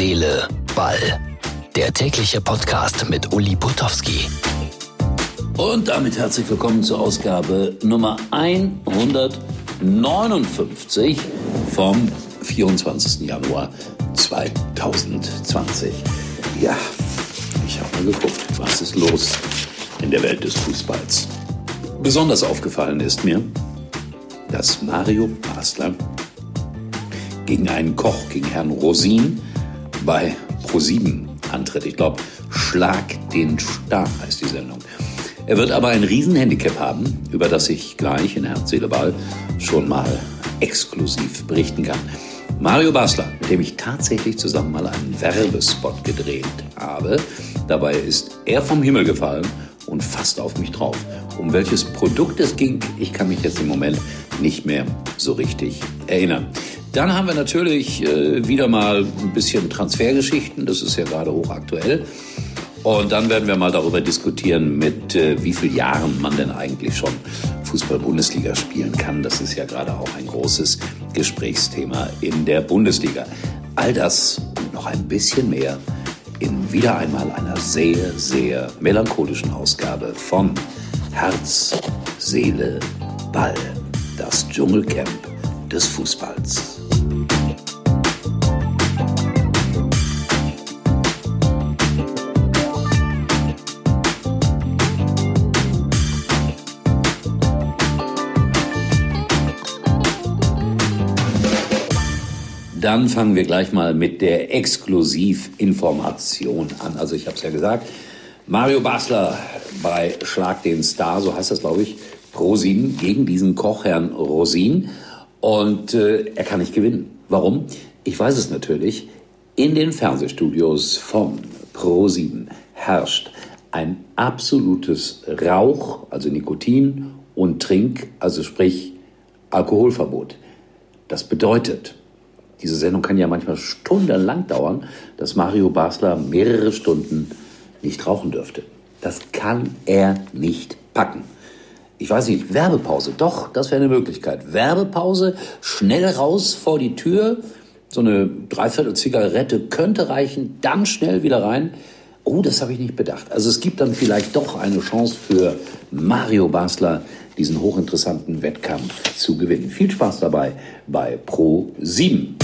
Seele, Ball. Der tägliche Podcast mit Uli Potowski. Und damit herzlich willkommen zur Ausgabe Nummer 159 vom 24. Januar 2020. Ja, ich habe mal geguckt, was ist los in der Welt des Fußballs. Besonders aufgefallen ist mir, dass Mario Basler gegen einen Koch, gegen Herrn Rosin bei Pro7 antritt. Ich glaube, Schlag den Star heißt die Sendung. Er wird aber ein Riesenhandicap haben, über das ich gleich in Herz, Seele, Ball schon mal exklusiv berichten kann. Mario Basler, mit dem ich tatsächlich zusammen mal einen Werbespot gedreht habe. Dabei ist er vom Himmel gefallen und fast auf mich drauf. Um welches Produkt es ging, ich kann mich jetzt im Moment nicht mehr so richtig erinnern. Dann haben wir natürlich äh, wieder mal ein bisschen Transfergeschichten, das ist ja gerade hochaktuell. Und dann werden wir mal darüber diskutieren, mit äh, wie vielen Jahren man denn eigentlich schon Fußball-Bundesliga spielen kann. Das ist ja gerade auch ein großes Gesprächsthema in der Bundesliga. All das und noch ein bisschen mehr in wieder einmal einer sehr, sehr melancholischen Ausgabe von Herz, Seele, Ball. Das Dschungelcamp des Fußballs. Dann fangen wir gleich mal mit der Exklusivinformation an. Also ich habe es ja gesagt, Mario Basler bei Schlag den Star, so heißt das glaube ich, Rosin gegen diesen Koch Herrn Rosin. Und äh, er kann nicht gewinnen. Warum? Ich weiß es natürlich. In den Fernsehstudios von Pro7 herrscht ein absolutes Rauch, also Nikotin und Trink, also sprich Alkoholverbot. Das bedeutet, diese Sendung kann ja manchmal stundenlang dauern, dass Mario Basler mehrere Stunden nicht rauchen dürfte. Das kann er nicht packen. Ich weiß nicht, Werbepause, doch, das wäre eine Möglichkeit. Werbepause, schnell raus vor die Tür, so eine Dreiviertel Zigarette könnte reichen, dann schnell wieder rein. Oh, das habe ich nicht bedacht. Also es gibt dann vielleicht doch eine Chance für Mario Basler, diesen hochinteressanten Wettkampf zu gewinnen. Viel Spaß dabei bei Pro 7.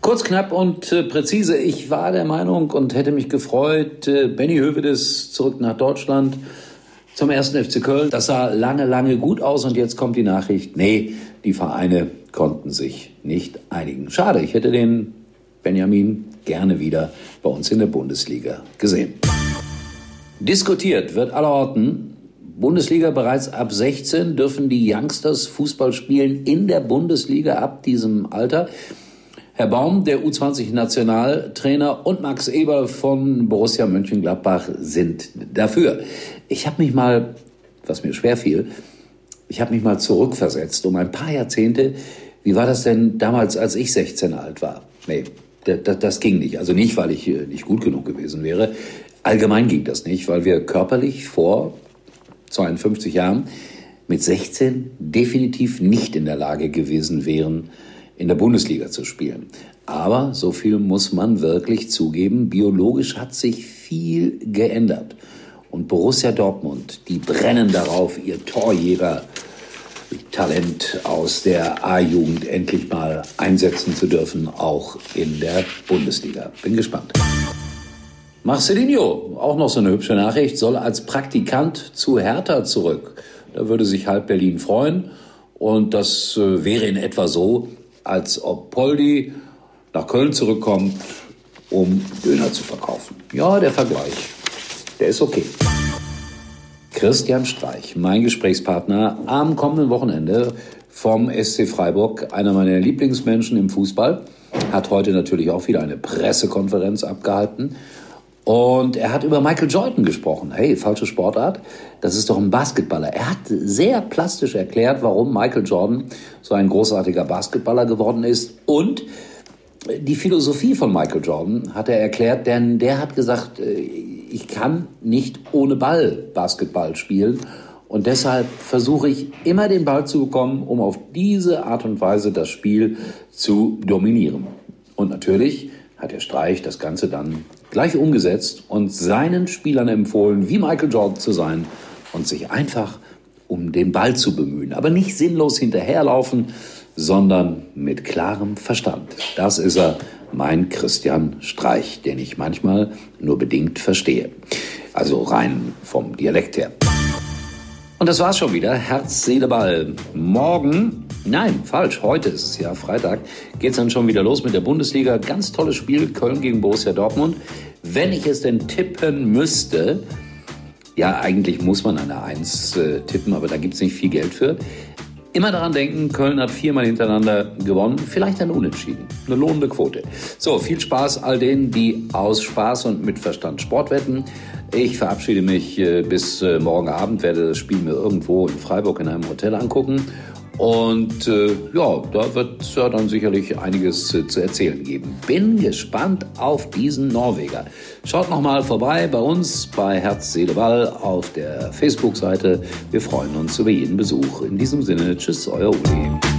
Kurz, knapp und äh, präzise. Ich war der Meinung und hätte mich gefreut, äh, Benny Hövedes zurück nach Deutschland zum ersten FC Köln. Das sah lange, lange gut aus und jetzt kommt die Nachricht, nee, die Vereine konnten sich nicht einigen. Schade, ich hätte den Benjamin gerne wieder bei uns in der Bundesliga gesehen. Diskutiert wird allerorten. Bundesliga bereits ab 16 dürfen die Youngsters Fußball spielen in der Bundesliga ab diesem Alter. Herr Baum, der U20-Nationaltrainer und Max Eber von Borussia Mönchengladbach sind dafür. Ich habe mich mal, was mir schwer fiel, ich habe mich mal zurückversetzt um ein paar Jahrzehnte. Wie war das denn damals, als ich 16 alt war? Nee, das, das ging nicht. Also nicht, weil ich äh, nicht gut genug gewesen wäre. Allgemein ging das nicht, weil wir körperlich vor 52 Jahren mit 16 definitiv nicht in der Lage gewesen wären, in der Bundesliga zu spielen. Aber so viel muss man wirklich zugeben, biologisch hat sich viel geändert. Und Borussia Dortmund, die brennen darauf, ihr Torjäger Talent aus der A-Jugend endlich mal einsetzen zu dürfen, auch in der Bundesliga. Bin gespannt. Marcelinho, auch noch so eine hübsche Nachricht, soll als Praktikant zu Hertha zurück. Da würde sich halb Berlin freuen. Und das äh, wäre in etwa so, als ob Poldi nach Köln zurückkommt, um Döner zu verkaufen. Ja, der Vergleich, der ist okay. Christian Streich, mein Gesprächspartner am kommenden Wochenende vom SC Freiburg, einer meiner Lieblingsmenschen im Fußball, hat heute natürlich auch wieder eine Pressekonferenz abgehalten und er hat über Michael Jordan gesprochen. Hey, falsche Sportart. Das ist doch ein Basketballer. Er hat sehr plastisch erklärt, warum Michael Jordan so ein großartiger Basketballer geworden ist. Und die Philosophie von Michael Jordan hat er erklärt, denn der hat gesagt, äh, ich kann nicht ohne Ball Basketball spielen. Und deshalb versuche ich immer den Ball zu bekommen, um auf diese Art und Weise das Spiel zu dominieren. Und natürlich hat der Streich das Ganze dann gleich umgesetzt und seinen Spielern empfohlen, wie Michael Jordan zu sein und sich einfach um den Ball zu bemühen. Aber nicht sinnlos hinterherlaufen, sondern mit klarem Verstand. Das ist er, mein Christian Streich, den ich manchmal nur bedingt verstehe. Also rein vom Dialekt her. Und das war's schon wieder. Herz, Seele, Ball. Morgen, nein, falsch, heute ist es ja Freitag, geht's dann schon wieder los mit der Bundesliga. Ganz tolles Spiel, Köln gegen Borussia Dortmund. Wenn ich es denn tippen müsste, ja, eigentlich muss man eine Eins äh, tippen, aber da gibt's nicht viel Geld für. Immer daran denken, Köln hat viermal hintereinander gewonnen, vielleicht ein Unentschieden, eine lohnende Quote. So, viel Spaß all denen, die aus Spaß und mit Verstand Sport wetten. Ich verabschiede mich äh, bis äh, morgen Abend, werde das Spiel mir irgendwo in Freiburg in einem Hotel angucken. Und äh, ja, da wird es ja dann sicherlich einiges äh, zu erzählen geben. Bin gespannt auf diesen Norweger. Schaut noch mal vorbei bei uns bei Herz, Seele, Ball auf der Facebook-Seite. Wir freuen uns über jeden Besuch. In diesem Sinne, tschüss, euer Uli.